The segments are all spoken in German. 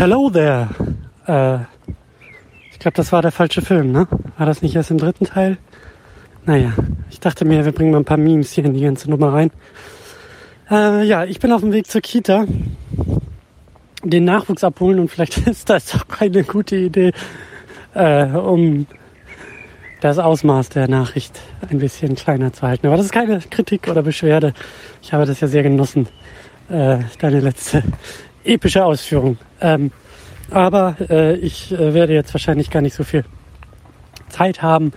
Hello there. Äh, ich glaube, das war der falsche Film, ne? War das nicht erst im dritten Teil? Naja, ich dachte mir, wir bringen mal ein paar Memes hier in die ganze Nummer rein. Äh, ja, ich bin auf dem Weg zur Kita, den Nachwuchs abholen und vielleicht ist das auch eine gute Idee, äh, um das Ausmaß der Nachricht ein bisschen kleiner zu halten. Aber das ist keine Kritik oder Beschwerde. Ich habe das ja sehr genossen, äh, deine letzte epische Ausführung. Ähm, aber äh, ich äh, werde jetzt wahrscheinlich gar nicht so viel Zeit haben.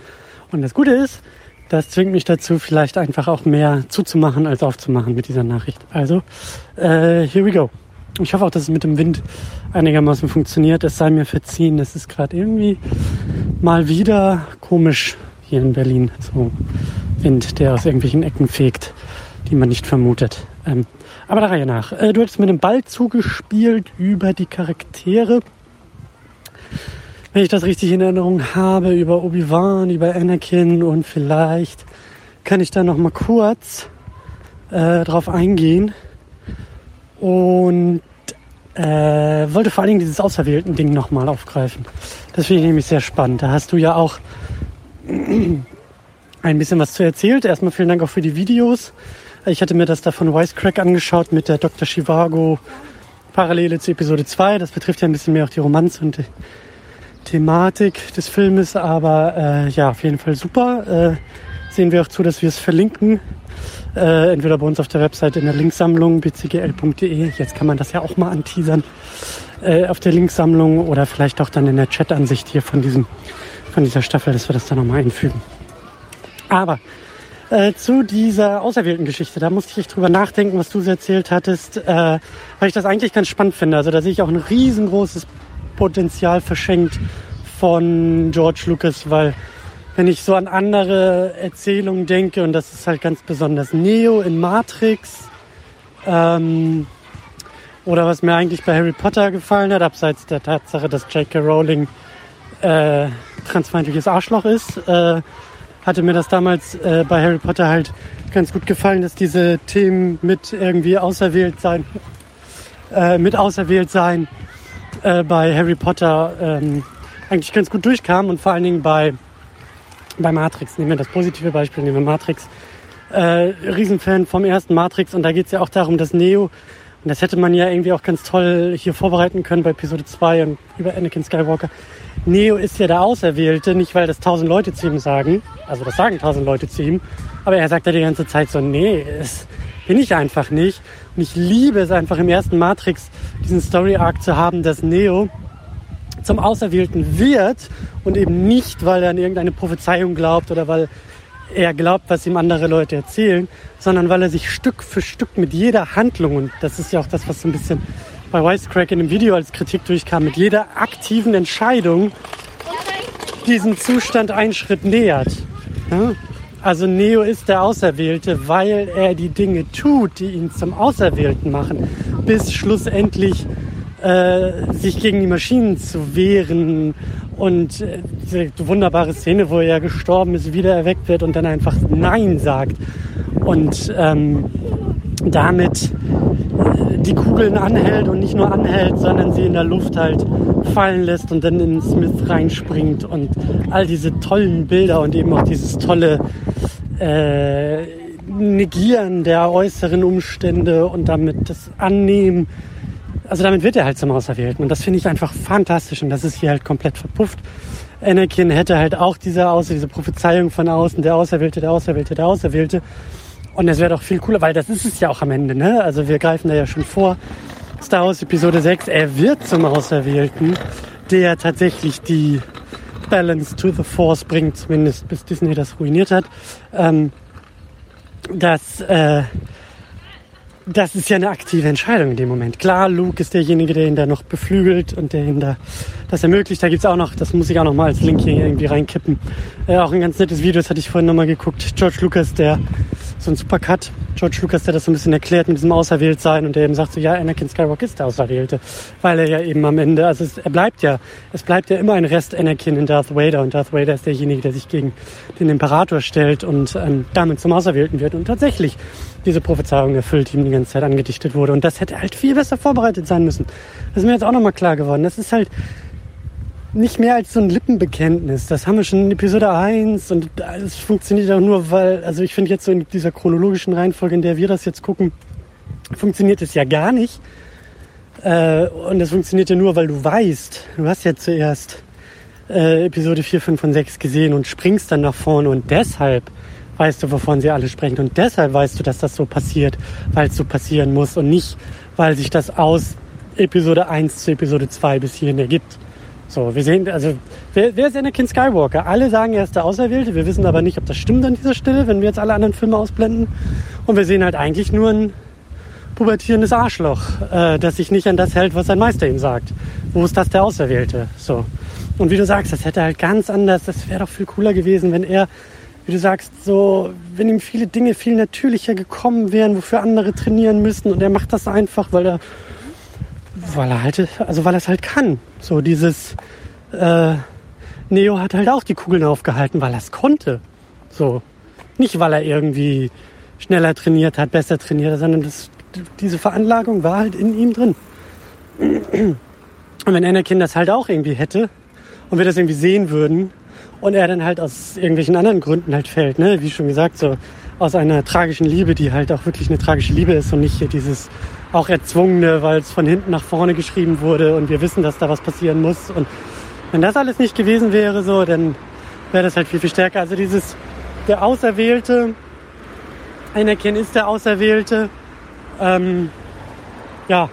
Und das Gute ist, das zwingt mich dazu, vielleicht einfach auch mehr zuzumachen als aufzumachen mit dieser Nachricht. Also, äh, here we go. Ich hoffe auch, dass es mit dem Wind einigermaßen funktioniert. Es sei mir verziehen, es ist gerade irgendwie mal wieder komisch hier in Berlin. So Wind, der aus irgendwelchen Ecken fegt, die man nicht vermutet. Ähm, aber der Reihe nach. Äh, du hast mit dem Ball zugespielt über die Charaktere. Wenn ich das richtig in Erinnerung habe, über Obi-Wan, über Anakin und vielleicht kann ich da noch mal kurz äh, drauf eingehen. Und äh, wollte vor allen Dingen dieses auserwählten Ding nochmal aufgreifen. Das finde ich nämlich sehr spannend. Da hast du ja auch ein bisschen was zu erzählt. Erstmal vielen Dank auch für die Videos. Ich hatte mir das da von Wisecrack angeschaut mit der Dr. Chivago Parallele zu Episode 2. Das betrifft ja ein bisschen mehr auch die Romanze und die Thematik des Filmes. Aber äh, ja, auf jeden Fall super. Äh, sehen wir auch zu, dass wir es verlinken. Äh, entweder bei uns auf der Website in der Linksammlung bcgl.de. Jetzt kann man das ja auch mal anteasern. Äh, auf der Linksammlung oder vielleicht auch dann in der Chat-Ansicht hier von, diesem, von dieser Staffel, dass wir das dann nochmal einfügen. Aber äh, zu dieser auserwählten Geschichte. Da musste ich drüber nachdenken, was du so erzählt hattest, äh, weil ich das eigentlich ganz spannend finde. Also da sehe ich auch ein riesengroßes Potenzial verschenkt von George Lucas, weil wenn ich so an andere Erzählungen denke, und das ist halt ganz besonders Neo in Matrix, ähm, oder was mir eigentlich bei Harry Potter gefallen hat, abseits der Tatsache, dass J.K. Rowling äh, transfeindliches Arschloch ist, äh, hatte mir das damals äh, bei Harry Potter halt ganz gut gefallen, dass diese Themen mit irgendwie auserwählt sein, äh, mit auserwählt sein äh, bei Harry Potter ähm, eigentlich ganz gut durchkamen und vor allen Dingen bei, bei Matrix. Nehmen wir das positive Beispiel, nehmen wir Matrix. Äh, Riesenfan vom ersten Matrix und da geht es ja auch darum, dass Neo und das hätte man ja irgendwie auch ganz toll hier vorbereiten können bei Episode 2 und über Anakin Skywalker. Neo ist ja der Auserwählte, nicht weil das tausend Leute zu ihm sagen, also das sagen tausend Leute zu ihm, aber er sagt ja die ganze Zeit so, nee, das bin ich einfach nicht. Und ich liebe es einfach im ersten Matrix, diesen Story-Arc zu haben, dass Neo zum Auserwählten wird und eben nicht, weil er an irgendeine Prophezeiung glaubt oder weil er glaubt, was ihm andere Leute erzählen, sondern weil er sich Stück für Stück mit jeder Handlung, und das ist ja auch das, was so ein bisschen bei Wisecrack in dem Video als Kritik durchkam, mit jeder aktiven Entscheidung diesen Zustand einen Schritt nähert. Also Neo ist der Auserwählte, weil er die Dinge tut, die ihn zum Auserwählten machen, bis schlussendlich äh, sich gegen die Maschinen zu wehren und äh, diese wunderbare Szene, wo er gestorben ist, wieder erweckt wird und dann einfach Nein sagt und ähm, damit äh, die Kugeln anhält und nicht nur anhält, sondern sie in der Luft halt fallen lässt und dann in Smith reinspringt und all diese tollen Bilder und eben auch dieses tolle äh, Negieren der äußeren Umstände und damit das Annehmen. Also damit wird er halt zum Auserwählten und das finde ich einfach fantastisch und das ist hier halt komplett verpufft. Anakin hätte halt auch diese, Außer, diese Prophezeiung von außen, der Auserwählte, der Auserwählte, der Auserwählte. Und es wäre doch viel cooler, weil das ist es ja auch am Ende, ne? Also wir greifen da ja schon vor. Star Wars Episode 6, er wird zum Auserwählten, der tatsächlich die Balance to the Force bringt, zumindest bis Disney das ruiniert hat. Ähm, das, äh, das ist ja eine aktive Entscheidung in dem Moment. Klar, Luke ist derjenige, der ihn da noch beflügelt und der ihn da das ermöglicht. Da gibt's auch noch, das muss ich auch noch mal als Link hier irgendwie reinkippen. Äh, auch ein ganz nettes Video, das hatte ich vorhin noch mal geguckt. George Lucas, der so ein Supercut. George Lucas, der das so ein bisschen erklärt mit diesem Auserwähltsein und der eben sagt so, ja, Anakin Skywalker ist der Auserwählte, weil er ja eben am Ende, also es, er bleibt ja, es bleibt ja immer ein Rest Anakin in Darth Vader und Darth Vader ist derjenige, der sich gegen den Imperator stellt und ähm, damit zum Auserwählten wird und tatsächlich diese Prophezeiung erfüllt, die ihm die ganze Zeit angedichtet wurde und das hätte halt viel besser vorbereitet sein müssen. Das ist mir jetzt auch nochmal klar geworden. Das ist halt, nicht mehr als so ein Lippenbekenntnis. Das haben wir schon in Episode 1 und es funktioniert auch nur, weil, also ich finde jetzt so in dieser chronologischen Reihenfolge, in der wir das jetzt gucken, funktioniert es ja gar nicht. Äh, und es funktioniert ja nur, weil du weißt, du hast ja zuerst äh, Episode 4, 5 und 6 gesehen und springst dann nach vorne und deshalb weißt du, wovon sie alle sprechen und deshalb weißt du, dass das so passiert, weil es so passieren muss und nicht, weil sich das aus Episode 1 zu Episode 2 bis hierhin ergibt. So, wir sehen, also, wer, wer ist Anakin Skywalker? Alle sagen, er ist der Auserwählte. Wir wissen aber nicht, ob das stimmt an dieser Stelle, wenn wir jetzt alle anderen Filme ausblenden. Und wir sehen halt eigentlich nur ein pubertierendes Arschloch, äh, das sich nicht an das hält, was sein Meister ihm sagt. Wo ist das der Auserwählte? So. Und wie du sagst, das hätte halt ganz anders, das wäre doch viel cooler gewesen, wenn er, wie du sagst, so, wenn ihm viele Dinge viel natürlicher gekommen wären, wofür andere trainieren müssten und er macht das einfach, weil er weil er halt, also weil es halt kann. So dieses äh, Neo hat halt auch die Kugeln aufgehalten, weil er es konnte. So. Nicht, weil er irgendwie schneller trainiert hat, besser trainiert hat, sondern das, diese Veranlagung war halt in ihm drin. Und wenn Anakin das halt auch irgendwie hätte und wir das irgendwie sehen würden und er dann halt aus irgendwelchen anderen Gründen halt fällt, ne, wie schon gesagt, so aus einer tragischen Liebe, die halt auch wirklich eine tragische Liebe ist und nicht hier dieses auch erzwungene, weil es von hinten nach vorne geschrieben wurde und wir wissen, dass da was passieren muss. Und wenn das alles nicht gewesen wäre, so, dann wäre das halt viel, viel stärker. Also dieses, der Auserwählte, Anakin ist der Auserwählte, ähm, ja,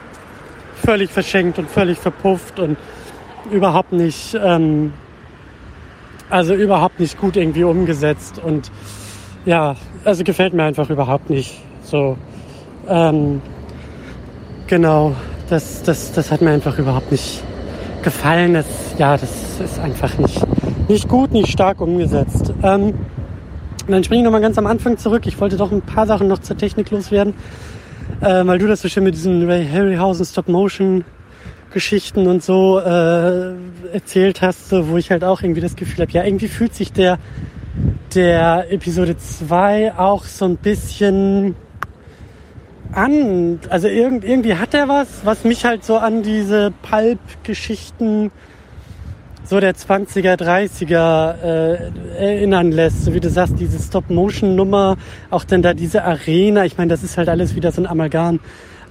völlig verschenkt und völlig verpufft und überhaupt nicht, ähm, also überhaupt nicht gut irgendwie umgesetzt und ja, also gefällt mir einfach überhaupt nicht so. Ähm, Genau, das, das, das hat mir einfach überhaupt nicht gefallen. Das, ja, das ist einfach nicht, nicht gut, nicht stark umgesetzt. Ähm, dann springe ich nochmal ganz am Anfang zurück. Ich wollte doch ein paar Sachen noch zur Technik loswerden, äh, weil du das so schön mit diesen Ray Harryhausen Stop-Motion Geschichten und so äh, erzählt hast, so, wo ich halt auch irgendwie das Gefühl habe, ja, irgendwie fühlt sich der, der Episode 2 auch so ein bisschen an. Also irgend, irgendwie hat er was, was mich halt so an diese Pulp-Geschichten so der 20er, 30er äh, erinnern lässt. So wie du sagst, diese Stop-Motion-Nummer, auch dann da diese Arena. Ich meine, das ist halt alles wieder so ein Amalgam,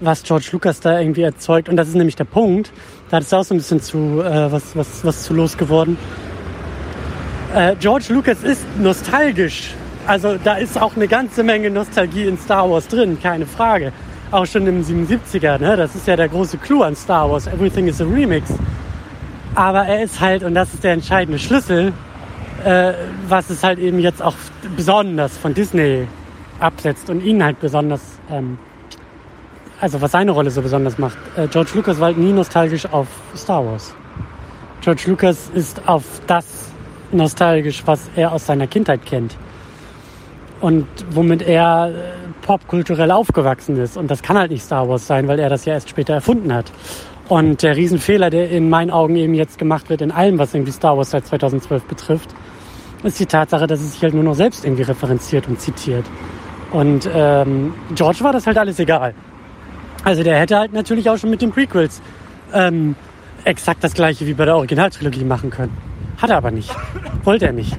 was George Lucas da irgendwie erzeugt. Und das ist nämlich der Punkt. Da es auch so ein bisschen zu äh, was, was, was zu los geworden. Äh, George Lucas ist nostalgisch also da ist auch eine ganze Menge Nostalgie in Star Wars drin, keine Frage. Auch schon im 77er, ne? das ist ja der große Clou an Star Wars. Everything is a Remix. Aber er ist halt, und das ist der entscheidende Schlüssel, äh, was es halt eben jetzt auch besonders von Disney absetzt und ihn halt besonders, ähm, also was seine Rolle so besonders macht. Äh, George Lucas war halt nie nostalgisch auf Star Wars. George Lucas ist auf das nostalgisch, was er aus seiner Kindheit kennt und womit er äh, popkulturell aufgewachsen ist. Und das kann halt nicht Star Wars sein, weil er das ja erst später erfunden hat. Und der Riesenfehler, der in meinen Augen eben jetzt gemacht wird in allem, was irgendwie Star Wars seit 2012 betrifft, ist die Tatsache, dass es sich halt nur noch selbst irgendwie referenziert und zitiert. Und ähm, George war das halt alles egal. Also der hätte halt natürlich auch schon mit den Prequels ähm, exakt das gleiche wie bei der Originaltrilogie machen können. Hat er aber nicht. Wollte er nicht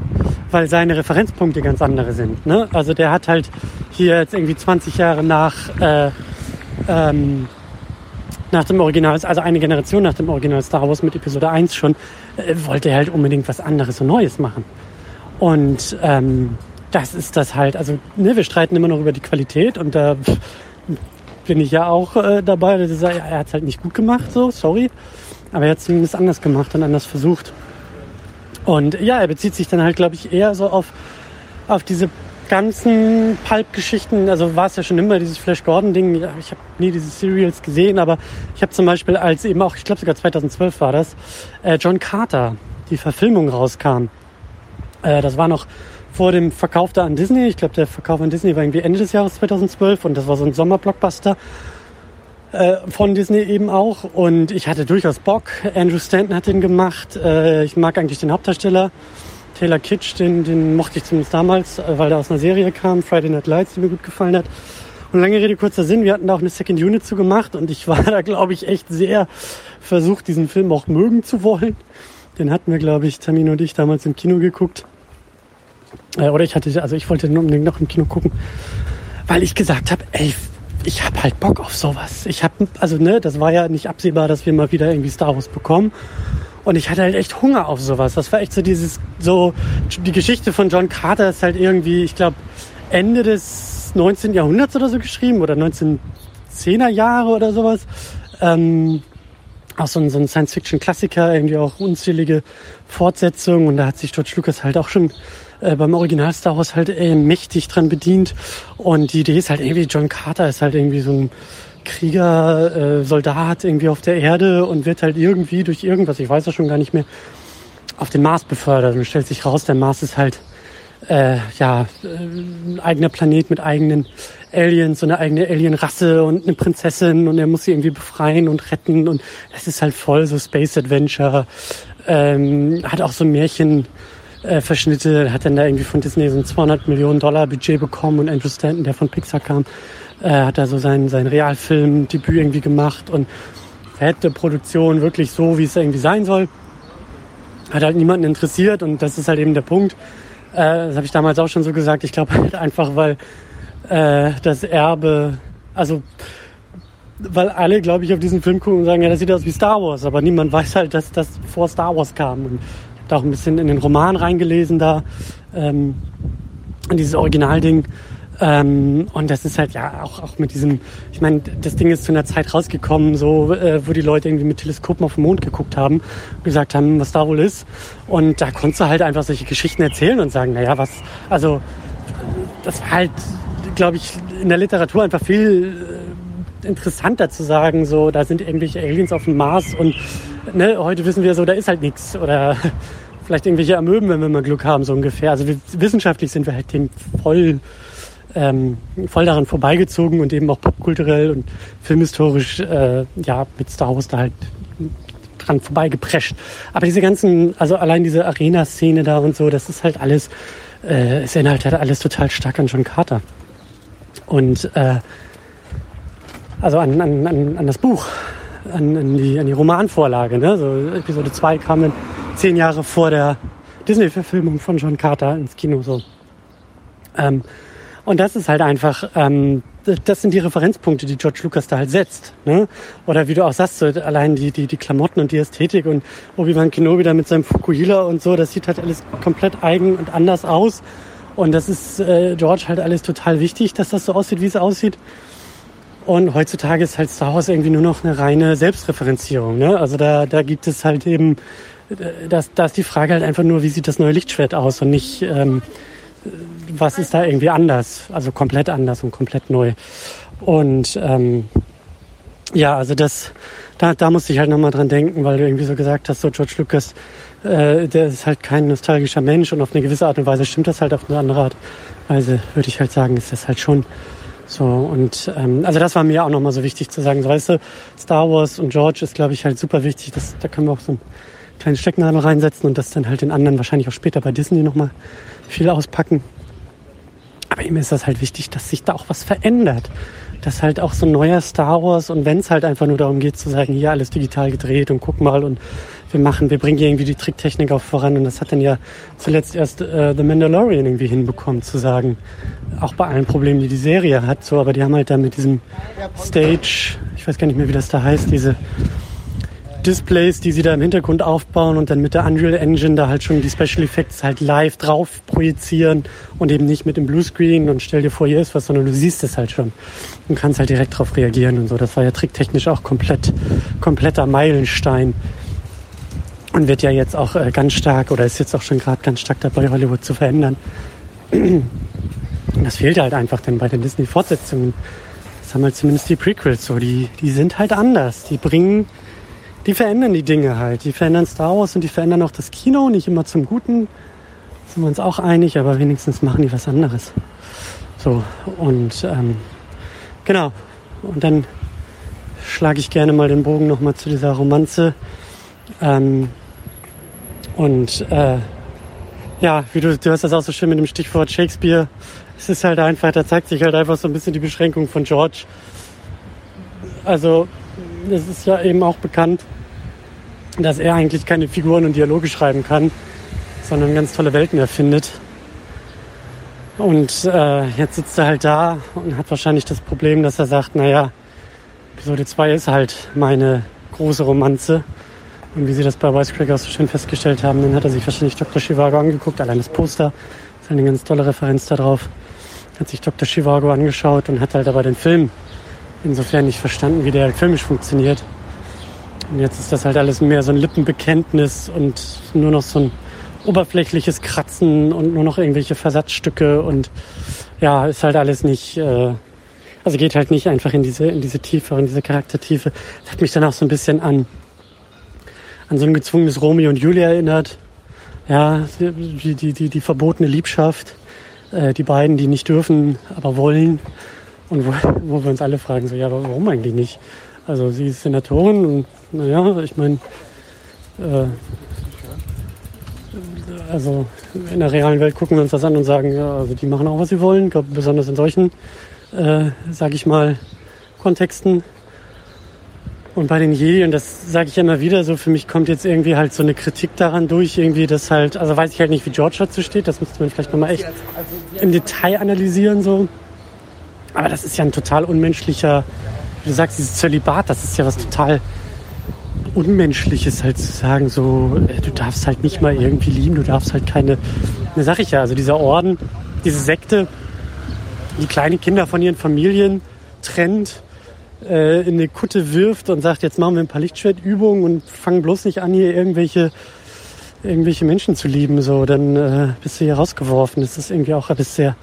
weil seine Referenzpunkte ganz andere sind. Ne? Also der hat halt hier jetzt irgendwie 20 Jahre nach, äh, ähm, nach dem Original, also eine Generation nach dem Original Star Wars mit Episode 1 schon, äh, wollte er halt unbedingt was anderes und Neues machen. Und ähm, das ist das halt, also ne, wir streiten immer noch über die Qualität und da bin ich ja auch äh, dabei. Ist, er hat es halt nicht gut gemacht, so, sorry. Aber er hat es zumindest anders gemacht und anders versucht. Und ja, er bezieht sich dann halt, glaube ich, eher so auf, auf diese ganzen Pulp-Geschichten. Also war es ja schon immer dieses Flash Gordon-Ding. Ich habe nie diese Serials gesehen, aber ich habe zum Beispiel als eben auch, ich glaube sogar 2012 war das, äh, John Carter, die Verfilmung rauskam. Äh, das war noch vor dem Verkauf da an Disney. Ich glaube, der Verkauf an Disney war irgendwie Ende des Jahres 2012 und das war so ein Sommerblockbuster äh, von Disney eben auch. Und ich hatte durchaus Bock. Andrew Stanton hat den gemacht. Äh, ich mag eigentlich den Hauptdarsteller. Taylor Kitsch, den, den mochte ich zumindest damals, äh, weil der aus einer Serie kam, Friday Night Lights, die mir gut gefallen hat. Und lange Rede, kurzer Sinn, wir hatten da auch eine Second Unit zu gemacht und ich war da, glaube ich, echt sehr versucht, diesen Film auch mögen zu wollen. Den hatten wir, glaube ich, Tamino und ich damals im Kino geguckt. Äh, oder ich hatte, also ich wollte den unbedingt noch im Kino gucken, weil ich gesagt habe, ey, ich habe halt Bock auf sowas. Ich habe, also ne, das war ja nicht absehbar, dass wir mal wieder irgendwie Star Wars bekommen. Und ich hatte halt echt Hunger auf sowas. Das war echt so dieses, so, die Geschichte von John Carter ist halt irgendwie, ich glaube, Ende des 19. Jahrhunderts oder so geschrieben oder 1910er Jahre oder sowas. Ähm, auch so ein, so ein Science-Fiction-Klassiker, irgendwie auch unzählige Fortsetzungen. Und da hat sich George Lucas halt auch schon äh, beim Original Star Wars halt äh, mächtig dran bedient. Und die Idee ist halt irgendwie, John Carter ist halt irgendwie so ein Krieger, äh, Soldat irgendwie auf der Erde und wird halt irgendwie durch irgendwas, ich weiß ja schon gar nicht mehr, auf den Mars befördert. Und stellt sich raus, der Mars ist halt äh, ja ein eigener Planet mit eigenen Aliens, so eine eigene Alienrasse und eine Prinzessin und er muss sie irgendwie befreien und retten und es ist halt voll so Space Adventure. Ähm, hat auch so Märchen äh, Verschnitte, hat dann da irgendwie von Disney so ein 200 Millionen Dollar Budget bekommen und Andrew Stanton, der von Pixar kam, äh, hat da so sein, sein Realfilm-Debüt irgendwie gemacht und hätte Produktion wirklich so, wie es irgendwie sein soll. Hat halt niemanden interessiert und das ist halt eben der Punkt. Äh, das habe ich damals auch schon so gesagt. Ich glaube halt einfach, weil äh, das Erbe, also weil alle, glaube ich, auf diesen Film gucken und sagen, ja, das sieht aus wie Star Wars, aber niemand weiß halt, dass das vor Star Wars kam. Und da auch ein bisschen in den Roman reingelesen da, ähm, dieses Originalding. Ähm, und das ist halt ja auch, auch mit diesem, ich meine, das Ding ist zu einer Zeit rausgekommen, so, äh, wo die Leute irgendwie mit Teleskopen auf den Mond geguckt haben und gesagt haben, was da wohl ist. Und da konntest du halt einfach solche Geschichten erzählen und sagen, naja, was, also, das war halt, glaube ich, in der Literatur einfach viel äh, interessanter zu sagen, so, da sind irgendwelche Aliens auf dem Mars und ne, heute wissen wir so, da ist halt nichts oder vielleicht irgendwelche Amöben, wenn wir mal Glück haben, so ungefähr. Also wissenschaftlich sind wir halt dem voll ähm, voll daran vorbeigezogen und eben auch popkulturell und filmhistorisch äh, ja mit Star Wars da halt dran vorbeigeprescht. Aber diese ganzen, also allein diese Arena-Szene da und so, das ist halt alles, äh, es erinnert halt alles total stark an John Carter. Und äh, also an, an, an, an das Buch, an, an, die, an die Romanvorlage. Ne? So Episode 2 kam dann zehn Jahre vor der Disney-Verfilmung von John Carter ins Kino. So. Ähm, und das ist halt einfach, ähm, das sind die Referenzpunkte, die George Lucas da halt setzt. Ne? Oder wie du auch sagst, so allein die, die, die Klamotten und die Ästhetik und Obi-Wan Kenobi da mit seinem Fukuhila und so, das sieht halt alles komplett eigen und anders aus. Und das ist äh, George halt alles total wichtig, dass das so aussieht, wie es aussieht. Und heutzutage ist halt Star Wars irgendwie nur noch eine reine Selbstreferenzierung. Ne? Also da, da gibt es halt eben, das, da ist die Frage halt einfach nur, wie sieht das neue Lichtschwert aus und nicht, ähm, was ist da irgendwie anders, also komplett anders und komplett neu. Und ähm, ja, also das, da, da musste ich halt nochmal dran denken, weil du irgendwie so gesagt hast, so George Lucas, äh, der ist halt kein nostalgischer Mensch und auf eine gewisse Art und Weise stimmt das halt, auf eine andere Art Weise würde ich halt sagen, ist das halt schon so. Und ähm, also das war mir auch nochmal so wichtig zu sagen, so weißt du, Star Wars und George ist, glaube ich, halt super wichtig. Das, da können wir auch so ein kleines Stecknadel reinsetzen und das dann halt den anderen wahrscheinlich auch später bei Disney nochmal viel auspacken. Aber ihm ist das halt wichtig, dass sich da auch was verändert. Dass halt auch so ein neuer Star Wars und wenn es halt einfach nur darum geht zu sagen, hier alles digital gedreht und guck mal und wir machen, wir bringen hier irgendwie die Tricktechnik auch voran und das hat dann ja zuletzt erst äh, The Mandalorian irgendwie hinbekommen zu sagen, auch bei allen Problemen, die die Serie hat, so, aber die haben halt dann mit diesem Stage, ich weiß gar nicht mehr, wie das da heißt, diese Displays, die sie da im Hintergrund aufbauen und dann mit der Unreal Engine da halt schon die Special Effects halt live drauf projizieren und eben nicht mit dem Bluescreen und stell dir vor, hier ist was, sondern du siehst es halt schon und kannst halt direkt drauf reagieren und so. Das war ja tricktechnisch auch komplett, kompletter Meilenstein und wird ja jetzt auch äh, ganz stark oder ist jetzt auch schon gerade ganz stark dabei, Hollywood zu verändern. Das fehlt halt einfach dann bei den Disney-Fortsetzungen. Das haben halt zumindest die Prequels so. Die, die sind halt anders. Die bringen die verändern die Dinge halt. Die verändern Star Wars und die verändern auch das Kino, nicht immer zum Guten. sind wir uns auch einig, aber wenigstens machen die was anderes. So, und ähm, genau. Und dann schlage ich gerne mal den Bogen nochmal zu dieser Romanze. Ähm, und äh, ja, wie du, du hast das auch so schön mit dem Stichwort Shakespeare. Es ist halt einfach, da zeigt sich halt einfach so ein bisschen die Beschränkung von George. Also, es ist ja eben auch bekannt, dass er eigentlich keine Figuren und Dialoge schreiben kann, sondern ganz tolle Welten erfindet. Und äh, jetzt sitzt er halt da und hat wahrscheinlich das Problem, dass er sagt, naja, Episode 2 ist halt meine große Romanze. Und wie Sie das bei Wisecracker so schön festgestellt haben, dann hat er sich wahrscheinlich Dr. Chivago angeguckt, allein das Poster ist eine ganz tolle Referenz darauf. Hat sich Dr. Chivago angeschaut und hat halt aber den Film insofern nicht verstanden, wie der halt filmisch funktioniert. Und jetzt ist das halt alles mehr so ein Lippenbekenntnis und nur noch so ein oberflächliches Kratzen und nur noch irgendwelche Versatzstücke und ja, ist halt alles nicht, äh, also geht halt nicht einfach in diese, in diese Tiefe, in diese Charaktertiefe. Das hat mich dann auch so ein bisschen an an so ein gezwungenes Romeo und Julia erinnert. Ja, die, die, die, die verbotene Liebschaft. Äh, die beiden, die nicht dürfen, aber wollen. Und wo, wo wir uns alle fragen, so, ja, aber warum eigentlich nicht? Also sie ist Senatorin und naja, ich meine, äh, also in der realen Welt gucken wir uns das an und sagen, ja, also die machen auch, was sie wollen. Ich glaube, besonders in solchen, äh, sage ich mal, Kontexten und bei den Jedi, und das sage ich immer wieder, so für mich kommt jetzt irgendwie halt so eine Kritik daran durch, irgendwie das halt, also weiß ich halt nicht, wie George dazu steht, das müsste man vielleicht nochmal echt im Detail analysieren so. Aber das ist ja ein total unmenschlicher, wie du sagst, dieses Zölibat, das ist ja was total Unmenschliches halt zu sagen, so, äh, du darfst halt nicht mal irgendwie lieben, du darfst halt keine, ne sag ich ja, also dieser Orden, diese Sekte, die kleine Kinder von ihren Familien trennt, äh, in eine Kutte wirft und sagt, jetzt machen wir ein paar Lichtschwertübungen und fangen bloß nicht an, hier irgendwelche, irgendwelche Menschen zu lieben, so, dann äh, bist du hier rausgeworfen. Das ist irgendwie auch alles sehr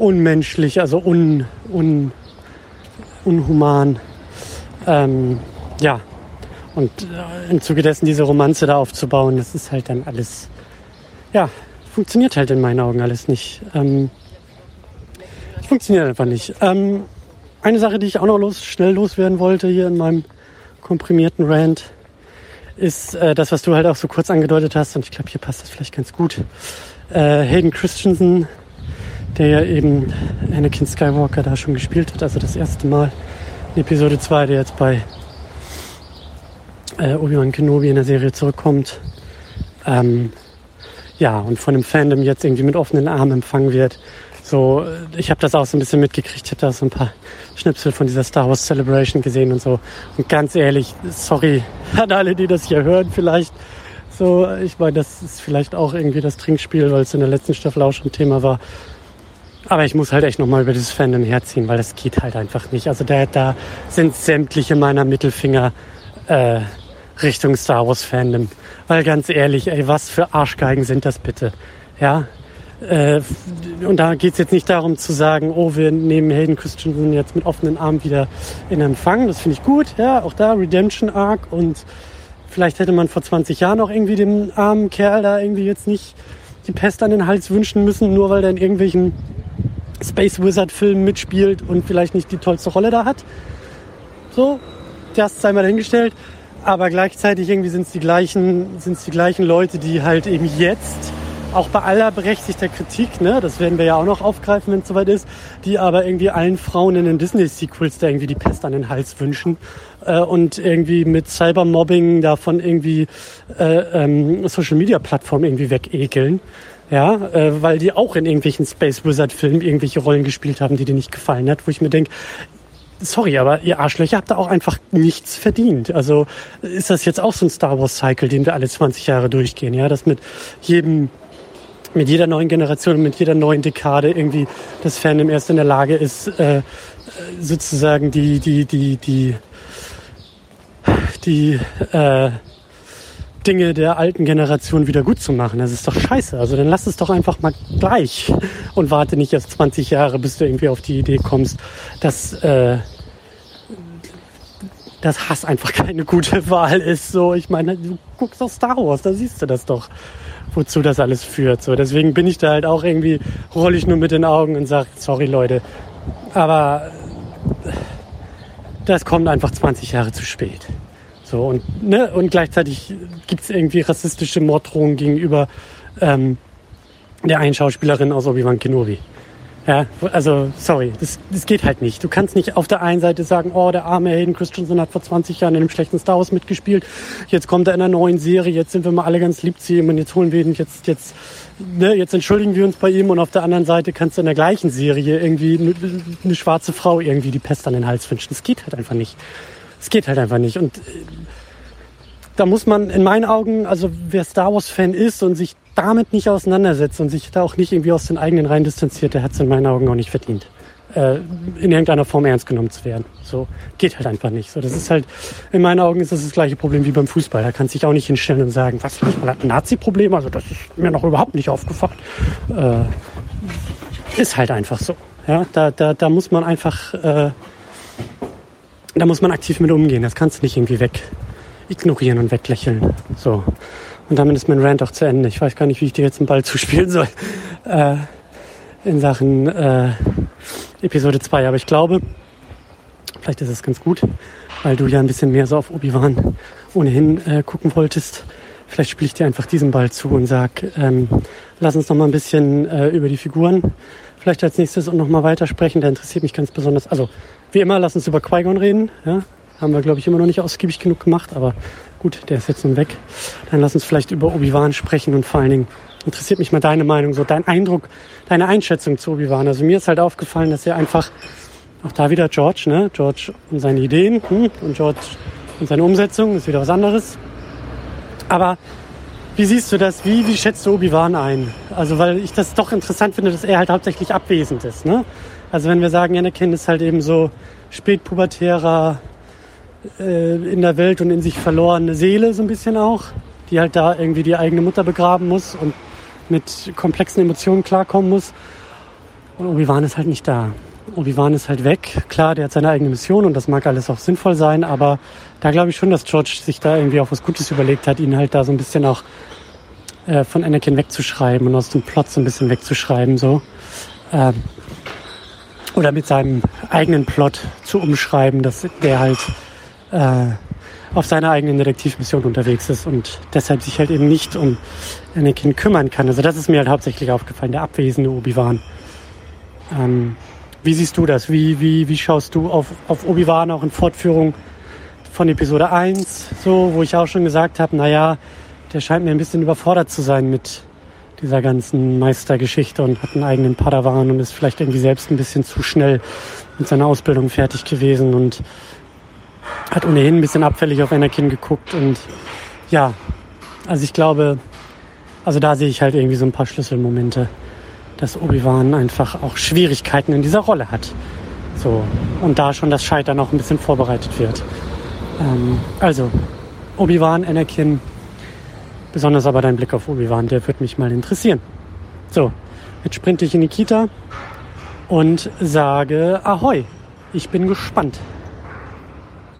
unmenschlich, also un, un, unhuman. Ähm, ja, und äh, im Zuge dessen diese Romanze da aufzubauen, das ist halt dann alles, ja, funktioniert halt in meinen Augen alles nicht. Ähm, funktioniert einfach nicht. Ähm, eine Sache, die ich auch noch los, schnell loswerden wollte hier in meinem komprimierten Rant, ist äh, das, was du halt auch so kurz angedeutet hast. Und ich glaube, hier passt das vielleicht ganz gut. Äh, Hayden Christensen, der ja eben Anakin Skywalker da schon gespielt hat, also das erste Mal in Episode 2, der jetzt bei äh, Obi-Wan Kenobi in der Serie zurückkommt. Ähm, ja, und von dem Fandom jetzt irgendwie mit offenen Armen empfangen wird. So, ich habe das auch so ein bisschen mitgekriegt. Ich habe da so ein paar Schnipsel von dieser Star Wars Celebration gesehen und so. Und ganz ehrlich, sorry an alle, die das hier hören, vielleicht. So, ich meine, das ist vielleicht auch irgendwie das Trinkspiel, weil es in der letzten Staffel auch schon Thema war. Aber ich muss halt echt nochmal über dieses Fandom herziehen, weil das geht halt einfach nicht. Also da, da sind sämtliche meiner Mittelfinger äh, Richtung Star Wars Fandom. Weil ganz ehrlich, ey, was für Arschgeigen sind das bitte? Ja, äh, und da geht es jetzt nicht darum zu sagen, oh, wir nehmen Hayden Christensen jetzt mit offenen Armen wieder in Empfang. Das finde ich gut. Ja, auch da Redemption Arc und vielleicht hätte man vor 20 Jahren auch irgendwie dem armen Kerl da irgendwie jetzt nicht die Pest an den Hals wünschen müssen, nur weil er in irgendwelchen Space Wizard Filmen mitspielt und vielleicht nicht die tollste Rolle da hat. So, das sei mal dahingestellt. Aber gleichzeitig irgendwie sind es die gleichen, sind es die gleichen Leute, die halt eben jetzt auch bei aller berechtigter Kritik, ne, das werden wir ja auch noch aufgreifen, wenn es soweit ist, die aber irgendwie allen Frauen in den Disney-Sequels da irgendwie die Pest an den Hals wünschen äh, und irgendwie mit Cybermobbing davon irgendwie äh, ähm, Social-Media-Plattformen irgendwie wegekeln. Ja, äh, weil die auch in irgendwelchen Space Wizard-Filmen irgendwelche Rollen gespielt haben, die dir nicht gefallen hat, wo ich mir denke, sorry, aber ihr Arschlöcher habt da auch einfach nichts verdient. Also ist das jetzt auch so ein Star Wars Cycle, den wir alle 20 Jahre durchgehen, ja, dass mit jedem mit jeder neuen Generation, mit jeder neuen Dekade irgendwie das Fandom erst in der Lage ist, äh, sozusagen die, die, die, die, die äh, Dinge der alten Generation wieder gut zu machen. Das ist doch scheiße. Also dann lass es doch einfach mal gleich und warte nicht erst 20 Jahre, bis du irgendwie auf die Idee kommst, dass äh, dass Hass einfach keine gute Wahl ist. So, ich meine, du guckst auf Star Wars, da siehst du das doch, wozu das alles führt. So, deswegen bin ich da halt auch irgendwie, rolle ich nur mit den Augen und sage, sorry Leute, aber das kommt einfach 20 Jahre zu spät. So, und, ne, und gleichzeitig gibt es irgendwie rassistische Morddrohungen gegenüber ähm, der einen Schauspielerin aus Obi-Wan Kenobi. Ja, also sorry, das, das geht halt nicht. Du kannst nicht auf der einen Seite sagen, oh, der arme Hayden Christensen hat vor 20 Jahren in einem schlechten Star Wars mitgespielt. Jetzt kommt er in einer neuen Serie, jetzt sind wir mal alle ganz lieb zu ihm und jetzt holen wir ihn, jetzt, jetzt, ne, jetzt entschuldigen wir uns bei ihm und auf der anderen Seite kannst du in der gleichen Serie irgendwie eine, eine schwarze Frau irgendwie die Pest an den Hals wünschen. Das geht halt einfach nicht. Es geht halt einfach nicht. Und äh, da muss man in meinen Augen, also wer Star Wars Fan ist und sich damit nicht auseinandersetzt und sich da auch nicht irgendwie aus den eigenen Reihen distanziert, der hat es in meinen Augen auch nicht verdient, äh, in irgendeiner Form ernst genommen zu werden. So geht halt einfach nicht. So, das ist halt in meinen Augen ist das das gleiche Problem wie beim Fußball. Da kannst du dich auch nicht hinstellen und sagen, was Fußball hat ein Nazi-Problem. Also das ist mir noch überhaupt nicht aufgefallen. Äh, ist halt einfach so. Ja, da, da, da muss man einfach, äh, da muss man aktiv mit umgehen. Das kannst du nicht irgendwie weg ignorieren und weglächeln. So. Und damit ist mein Rant auch zu Ende. Ich weiß gar nicht, wie ich dir jetzt einen Ball zuspielen soll. Äh, in Sachen äh, Episode 2. Aber ich glaube, vielleicht ist es ganz gut, weil du ja ein bisschen mehr so auf Obi-Wan ohnehin äh, gucken wolltest. Vielleicht spiele ich dir einfach diesen Ball zu und sag, ähm, lass uns noch mal ein bisschen äh, über die Figuren vielleicht als nächstes und noch mal weitersprechen. Der interessiert mich ganz besonders. Also wie immer, lass uns über Qui-Gon reden. Ja? Haben wir, glaube ich, immer noch nicht ausgiebig genug gemacht, aber gut, der ist jetzt nun weg. Dann lass uns vielleicht über Obi-Wan sprechen und vor allen Dingen interessiert mich mal deine Meinung, so dein Eindruck, deine Einschätzung zu Obi-Wan. Also mir ist halt aufgefallen, dass er einfach, auch da wieder George, ne? George und seine Ideen hm? und George und seine Umsetzung ist wieder was anderes. Aber wie siehst du das? Wie, wie schätzt du Obi-Wan ein? Also, weil ich das doch interessant finde, dass er halt hauptsächlich abwesend ist, ne? Also, wenn wir sagen, Anakin ist halt eben so spätpubertärer, äh, in der Welt und in sich verlorene Seele so ein bisschen auch, die halt da irgendwie die eigene Mutter begraben muss und mit komplexen Emotionen klarkommen muss. Und Obi-Wan ist halt nicht da. Obi-Wan ist halt weg. Klar, der hat seine eigene Mission und das mag alles auch sinnvoll sein, aber da glaube ich schon, dass George sich da irgendwie auch was Gutes überlegt hat, ihn halt da so ein bisschen auch äh, von Anakin wegzuschreiben und aus dem Plot so ein bisschen wegzuschreiben, so. Ähm, oder mit seinem eigenen Plot zu umschreiben, dass der halt äh, auf seiner eigenen Detektivmission unterwegs ist und deshalb sich halt eben nicht um Anakin kümmern kann. Also das ist mir halt hauptsächlich aufgefallen, der abwesende Obi-Wan. Ähm, wie siehst du das? Wie, wie, wie schaust du auf, auf Obi-Wan auch in Fortführung von Episode 1, so, wo ich auch schon gesagt habe, naja, der scheint mir ein bisschen überfordert zu sein mit dieser ganzen Meistergeschichte und hat einen eigenen Padawan und ist vielleicht irgendwie selbst ein bisschen zu schnell mit seiner Ausbildung fertig gewesen und hat ohnehin ein bisschen abfällig auf Anakin geguckt und ja, also ich glaube, also da sehe ich halt irgendwie so ein paar Schlüsselmomente, dass Obi-Wan einfach auch Schwierigkeiten in dieser Rolle hat. So, und da schon das Scheitern auch ein bisschen vorbereitet wird. Ähm, also, Obi-Wan, Anakin, besonders aber dein Blick auf Obi-Wan, der wird mich mal interessieren. So, jetzt sprinte ich in die Kita und sage Ahoi. Ich bin gespannt.